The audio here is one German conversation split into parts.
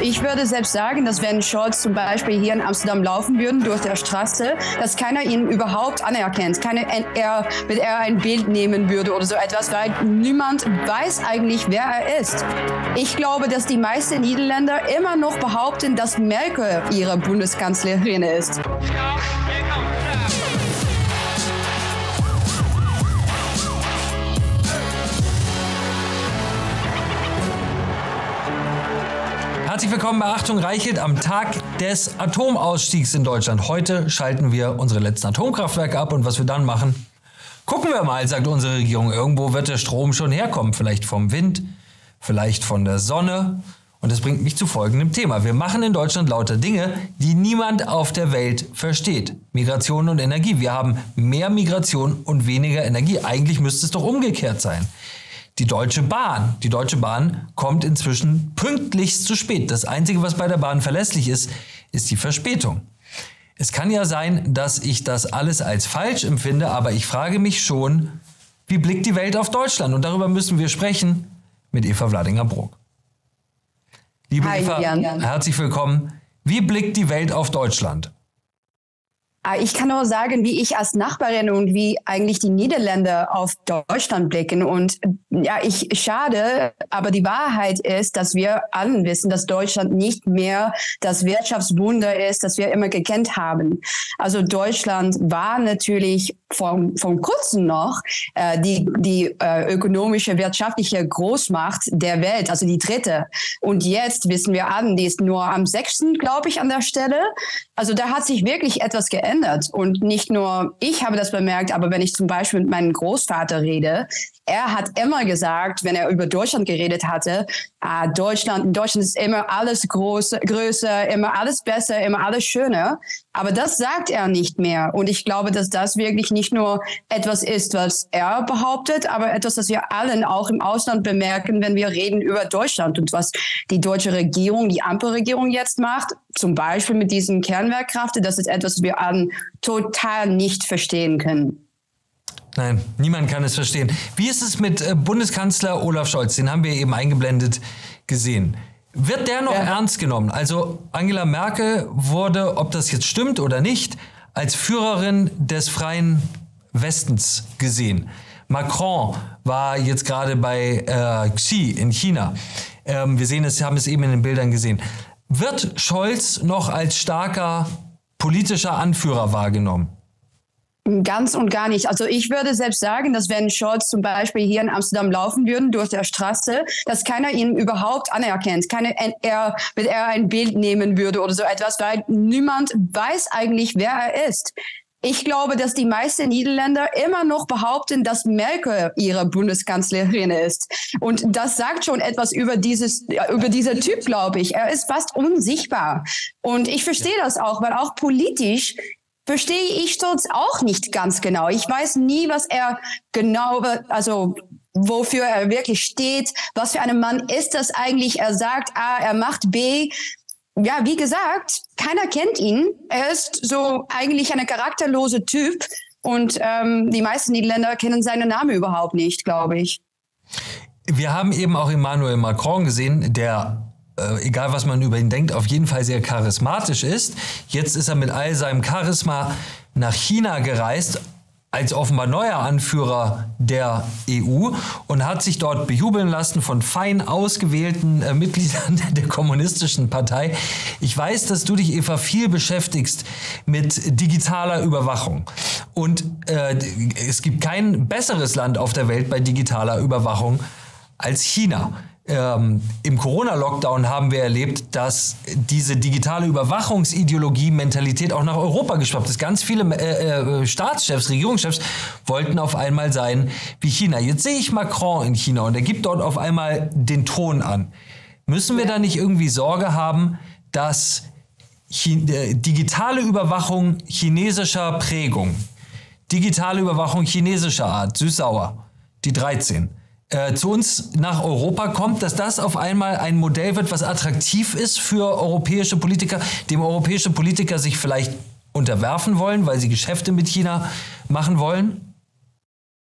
Ich würde selbst sagen, dass wenn Scholz zum Beispiel hier in Amsterdam laufen würde durch der Straße, dass keiner ihn überhaupt anerkennt. Keine, er, wenn er ein Bild nehmen würde oder so etwas, weil niemand weiß eigentlich, wer er ist. Ich glaube, dass die meisten Niederländer immer noch behaupten, dass Merkel ihre Bundeskanzlerin ist. Herzlich willkommen bei Achtung Reichelt am Tag des Atomausstiegs in Deutschland. Heute schalten wir unsere letzten Atomkraftwerke ab und was wir dann machen, gucken wir mal, sagt unsere Regierung. Irgendwo wird der Strom schon herkommen, vielleicht vom Wind, vielleicht von der Sonne. Und das bringt mich zu folgendem Thema. Wir machen in Deutschland lauter Dinge, die niemand auf der Welt versteht. Migration und Energie. Wir haben mehr Migration und weniger Energie. Eigentlich müsste es doch umgekehrt sein die Deutsche Bahn. Die Deutsche Bahn kommt inzwischen pünktlichst zu spät. Das Einzige, was bei der Bahn verlässlich ist, ist die Verspätung. Es kann ja sein, dass ich das alles als falsch empfinde, aber ich frage mich schon, wie blickt die Welt auf Deutschland? Und darüber müssen wir sprechen mit Eva Vladinger-Bruck. Liebe Hi, Eva, Jan. herzlich willkommen. Wie blickt die Welt auf Deutschland? Ah, ich kann nur sagen, wie ich als Nachbarin und wie eigentlich die Niederländer auf Deutschland blicken. Und ja, ich schade, aber die Wahrheit ist, dass wir allen wissen, dass Deutschland nicht mehr das Wirtschaftswunder ist, das wir immer gekannt haben. Also Deutschland war natürlich von, von kurzem noch äh, die, die äh, ökonomische, wirtschaftliche Großmacht der Welt, also die dritte. Und jetzt wissen wir alle, die ist nur am sechsten, glaube ich, an der Stelle. Also da hat sich wirklich etwas geändert. Und nicht nur ich habe das bemerkt, aber wenn ich zum Beispiel mit meinem Großvater rede, er hat immer gesagt, wenn er über Deutschland geredet hatte, ah, Deutschland, in Deutschland ist immer alles groß, größer, immer alles besser, immer alles schöner. Aber das sagt er nicht mehr. Und ich glaube, dass das wirklich nicht nur etwas ist, was er behauptet, aber etwas, das wir allen auch im Ausland bemerken, wenn wir reden über Deutschland und was die deutsche Regierung, die Ampelregierung jetzt macht, zum Beispiel mit diesen Kernwerkkraften, das ist etwas, was wir allen total nicht verstehen können. Nein, niemand kann es verstehen. Wie ist es mit äh, Bundeskanzler Olaf Scholz? Den haben wir eben eingeblendet gesehen. Wird der noch ja. ernst genommen? Also Angela Merkel wurde, ob das jetzt stimmt oder nicht, als Führerin des freien Westens gesehen. Macron war jetzt gerade bei äh, Xi in China. Ähm, wir sehen es, haben es eben in den Bildern gesehen. Wird Scholz noch als starker politischer Anführer wahrgenommen? Ganz und gar nicht. Also ich würde selbst sagen, dass wenn Scholz zum Beispiel hier in Amsterdam laufen würde durch der Straße, dass keiner ihn überhaupt anerkennt. Keine, er, wenn er ein Bild nehmen würde oder so etwas, weil niemand weiß eigentlich, wer er ist. Ich glaube, dass die meisten Niederländer immer noch behaupten, dass Merkel ihre Bundeskanzlerin ist. Und das sagt schon etwas über dieses, über dieser Typ, glaube ich. Er ist fast unsichtbar. Und ich verstehe das auch, weil auch politisch verstehe ich Stolz auch nicht ganz genau. Ich weiß nie, was er genau, also wofür er wirklich steht, was für ein Mann ist das eigentlich. Er sagt A, er macht B. Ja, wie gesagt, keiner kennt ihn. Er ist so eigentlich ein charakterlose Typ und ähm, die meisten Niederländer kennen seinen Namen überhaupt nicht, glaube ich. Wir haben eben auch Emmanuel Macron gesehen, der äh, egal was man über ihn denkt, auf jeden Fall sehr charismatisch ist. Jetzt ist er mit all seinem Charisma nach China gereist als offenbar neuer Anführer der EU und hat sich dort bejubeln lassen von fein ausgewählten äh, Mitgliedern der kommunistischen Partei. Ich weiß, dass du dich, Eva, viel beschäftigst mit digitaler Überwachung. Und äh, es gibt kein besseres Land auf der Welt bei digitaler Überwachung als China ähm, im Corona-Lockdown haben wir erlebt, dass diese digitale Überwachungsideologie, Mentalität auch nach Europa geschwappt ist. Ganz viele äh, äh, Staatschefs, Regierungschefs wollten auf einmal sein wie China. Jetzt sehe ich Macron in China und er gibt dort auf einmal den Ton an. Müssen wir da nicht irgendwie Sorge haben, dass Chi äh, digitale Überwachung chinesischer Prägung, digitale Überwachung chinesischer Art, süß-sauer, die 13, äh, zu uns nach Europa kommt, dass das auf einmal ein Modell wird, was attraktiv ist für europäische Politiker, dem europäische Politiker sich vielleicht unterwerfen wollen, weil sie Geschäfte mit China machen wollen?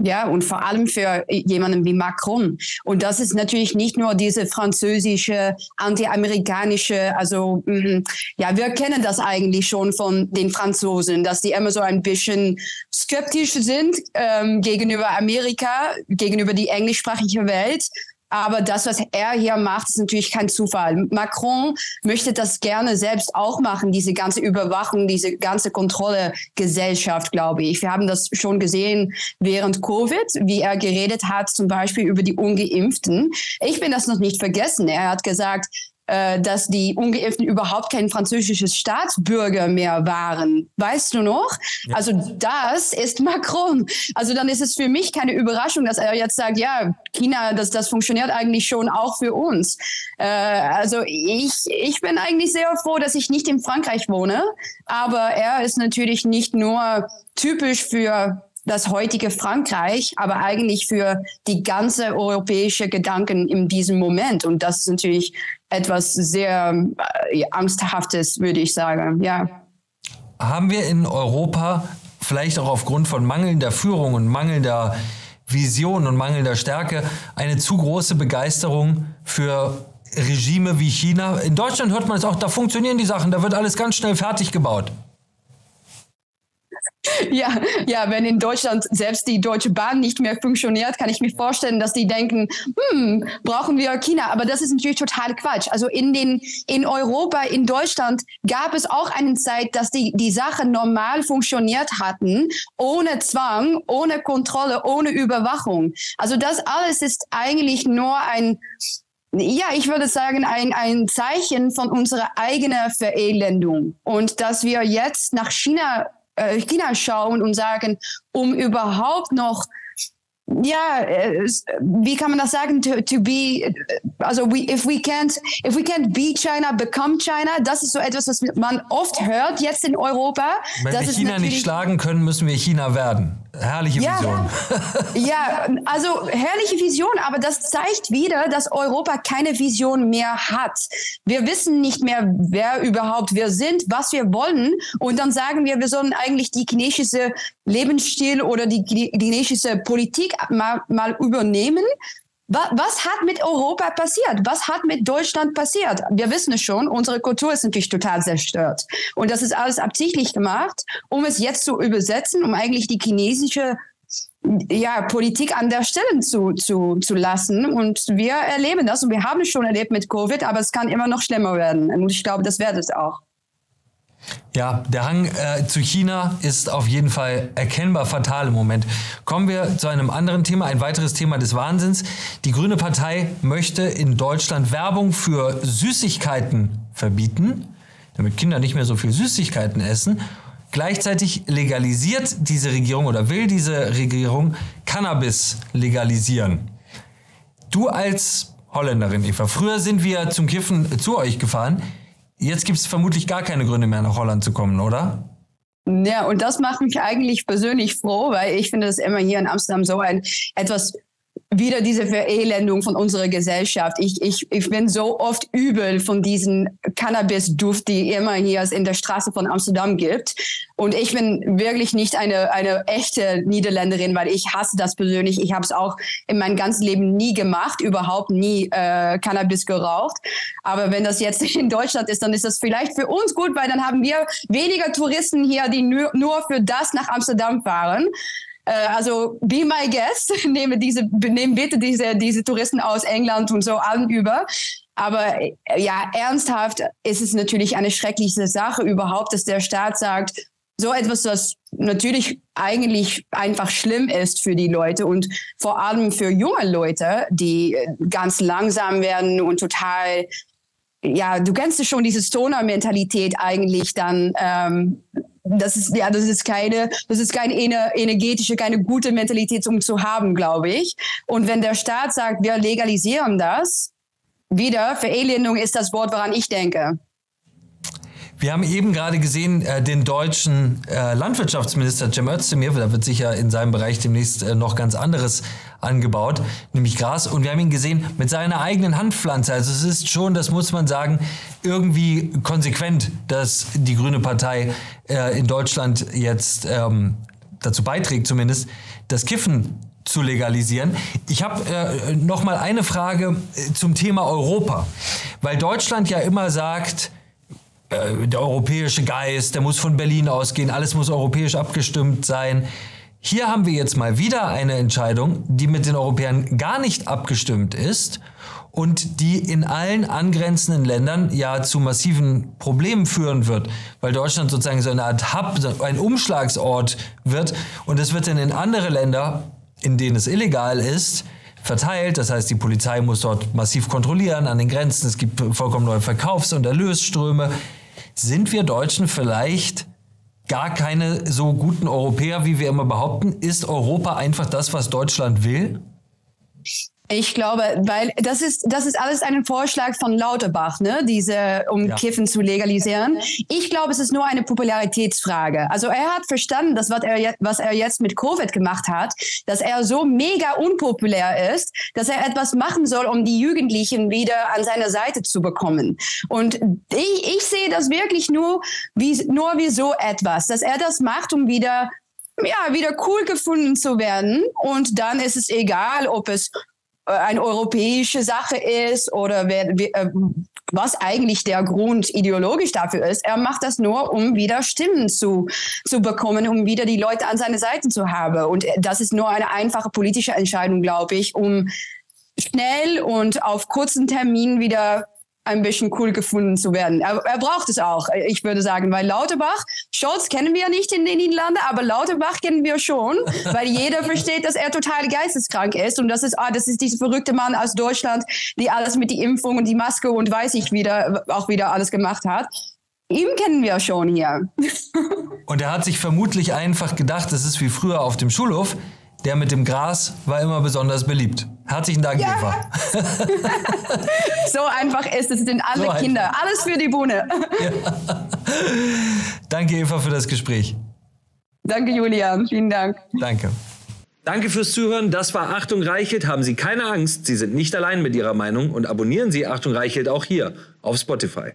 Ja, und vor allem für jemanden wie Macron. Und das ist natürlich nicht nur diese französische, anti-amerikanische, also mm, ja, wir kennen das eigentlich schon von den Franzosen, dass die immer so ein bisschen skeptisch sind ähm, gegenüber Amerika, gegenüber die englischsprachige Welt. Aber das, was er hier macht, ist natürlich kein Zufall. Macron möchte das gerne selbst auch machen, diese ganze Überwachung, diese ganze Kontrolle Gesellschaft, glaube ich. Wir haben das schon gesehen während Covid, wie er geredet hat, zum Beispiel über die Ungeimpften. Ich bin das noch nicht vergessen. Er hat gesagt, äh, dass die Ungeimpften überhaupt kein französisches Staatsbürger mehr waren. Weißt du noch? Ja. Also das ist Macron. Also dann ist es für mich keine Überraschung, dass er jetzt sagt, ja, China, das, das funktioniert eigentlich schon auch für uns. Äh, also ich, ich bin eigentlich sehr froh, dass ich nicht in Frankreich wohne, aber er ist natürlich nicht nur typisch für das heutige Frankreich, aber eigentlich für die ganze europäische Gedanken in diesem Moment. Und das ist natürlich etwas sehr äh, Angsthaftes, würde ich sagen. Ja. Haben wir in Europa vielleicht auch aufgrund von mangelnder Führung und mangelnder Vision und mangelnder Stärke eine zu große Begeisterung für Regime wie China? In Deutschland hört man es auch, da funktionieren die Sachen, da wird alles ganz schnell fertig gebaut. Ja, ja, wenn in Deutschland selbst die Deutsche Bahn nicht mehr funktioniert, kann ich mir vorstellen, dass die denken, hm, brauchen wir China. Aber das ist natürlich total Quatsch. Also in den, in Europa, in Deutschland gab es auch eine Zeit, dass die, die Sachen normal funktioniert hatten, ohne Zwang, ohne Kontrolle, ohne Überwachung. Also das alles ist eigentlich nur ein, ja, ich würde sagen, ein, ein Zeichen von unserer eigenen Verelendung. Und dass wir jetzt nach China äh, China schauen und sagen, um überhaupt noch ja, äh, wie kann man das sagen? To, to be, also we, if we can't, if we can't be China, become China. Das ist so etwas, was man oft hört jetzt in Europa. Wenn das wir China nicht schlagen können, müssen wir China werden. Herrliche ja, Vision. Ja, also herrliche Vision, aber das zeigt wieder, dass Europa keine Vision mehr hat. Wir wissen nicht mehr, wer überhaupt wir sind, was wir wollen. Und dann sagen wir, wir sollen eigentlich die chinesische Lebensstil oder die, die chinesische Politik mal, mal übernehmen. Was hat mit Europa passiert? Was hat mit Deutschland passiert? Wir wissen es schon, unsere Kultur ist natürlich total zerstört. Und das ist alles absichtlich gemacht, um es jetzt zu übersetzen, um eigentlich die chinesische ja, Politik an der Stelle zu, zu, zu lassen. Und wir erleben das und wir haben es schon erlebt mit Covid, aber es kann immer noch schlimmer werden. Und ich glaube, das wird es auch. Ja, der Hang äh, zu China ist auf jeden Fall erkennbar fatal im Moment. Kommen wir zu einem anderen Thema, ein weiteres Thema des Wahnsinns. Die Grüne Partei möchte in Deutschland Werbung für Süßigkeiten verbieten, damit Kinder nicht mehr so viel Süßigkeiten essen. Gleichzeitig legalisiert diese Regierung oder will diese Regierung Cannabis legalisieren. Du als Holländerin, Eva, früher sind wir zum Kiffen zu euch gefahren. Jetzt gibt es vermutlich gar keine Gründe mehr, nach Holland zu kommen, oder? Ja, und das macht mich eigentlich persönlich froh, weil ich finde das immer hier in Amsterdam so ein etwas wieder diese Verelendung von unserer Gesellschaft. Ich, ich, ich bin so oft übel von diesen Cannabis-Duft, die immer hier in der Straße von Amsterdam gibt. Und ich bin wirklich nicht eine, eine echte Niederländerin, weil ich hasse das persönlich. Ich habe es auch in meinem ganzen Leben nie gemacht, überhaupt nie äh, Cannabis geraucht. Aber wenn das jetzt in Deutschland ist, dann ist das vielleicht für uns gut, weil dann haben wir weniger Touristen hier, die nur, nur für das nach Amsterdam fahren. Äh, also be my guest, nehme diese, nehme bitte diese, diese Touristen aus England und so allen über. Aber äh, ja, ernsthaft ist es natürlich eine schreckliche Sache überhaupt, dass der Staat sagt, so etwas, was natürlich eigentlich einfach schlimm ist für die Leute und vor allem für junge Leute, die ganz langsam werden und total, ja, du kennst schon diese Stoner-Mentalität eigentlich dann ähm, das ist ja, das ist keine, das ist keine energetische, keine gute Mentalität, um zu haben, glaube ich. Und wenn der Staat sagt, wir legalisieren das, wieder Verelendung ist das Wort, woran ich denke. Wir haben eben gerade gesehen, äh, den deutschen äh, Landwirtschaftsminister Cem Özdemir, da wird sicher in seinem Bereich demnächst äh, noch ganz anderes angebaut, nämlich Gras. Und wir haben ihn gesehen mit seiner eigenen Handpflanze. Also es ist schon, das muss man sagen, irgendwie konsequent, dass die Grüne Partei äh, in Deutschland jetzt ähm, dazu beiträgt, zumindest das Kiffen zu legalisieren. Ich habe äh, noch mal eine Frage äh, zum Thema Europa, weil Deutschland ja immer sagt, der europäische Geist, der muss von Berlin ausgehen, alles muss europäisch abgestimmt sein. Hier haben wir jetzt mal wieder eine Entscheidung, die mit den Europäern gar nicht abgestimmt ist und die in allen angrenzenden Ländern ja zu massiven Problemen führen wird, weil Deutschland sozusagen so eine Art Hub, ein Umschlagsort wird und es wird dann in andere Länder, in denen es illegal ist, verteilt. Das heißt, die Polizei muss dort massiv kontrollieren an den Grenzen. Es gibt vollkommen neue Verkaufs- und Erlösströme. Sind wir Deutschen vielleicht gar keine so guten Europäer, wie wir immer behaupten? Ist Europa einfach das, was Deutschland will? Ich glaube, weil das ist, das ist alles ein Vorschlag von Lauterbach, ne? diese, um ja. Kiffen zu legalisieren. Ich glaube, es ist nur eine Popularitätsfrage. Also er hat verstanden, dass was er, was er jetzt mit Covid gemacht hat, dass er so mega unpopulär ist, dass er etwas machen soll, um die Jugendlichen wieder an seine Seite zu bekommen. Und ich, ich sehe das wirklich nur wie, nur wie so etwas, dass er das macht, um wieder ja, wieder cool gefunden zu werden. Und dann ist es egal, ob es eine europäische Sache ist oder wer, äh, was eigentlich der Grund ideologisch dafür ist. Er macht das nur, um wieder Stimmen zu, zu bekommen, um wieder die Leute an seine Seite zu haben. Und das ist nur eine einfache politische Entscheidung, glaube ich, um schnell und auf kurzen Termin wieder ein bisschen cool gefunden zu werden. Er, er, braucht es auch, ich würde sagen, weil Lauterbach, Scholz kennen wir nicht in den Niederlanden, aber Lauterbach kennen wir schon, weil jeder versteht, dass er total geisteskrank ist und das ist, ah, das ist dieser verrückte Mann aus Deutschland, die alles mit die Impfung und die Maske und weiß ich wieder, auch wieder alles gemacht hat. Ihm kennen wir schon hier. und er hat sich vermutlich einfach gedacht, das ist wie früher auf dem Schulhof, der mit dem Gras war immer besonders beliebt. Herzlichen Dank, ja. Eva. so einfach ist es, sind alle so Kinder. Alles für die Bohne. Ja. Danke, Eva, für das Gespräch. Danke, Julian. Vielen Dank. Danke. Danke fürs Zuhören. Das war Achtung Reichelt. Haben Sie keine Angst. Sie sind nicht allein mit Ihrer Meinung und abonnieren Sie Achtung Reichelt auch hier auf Spotify.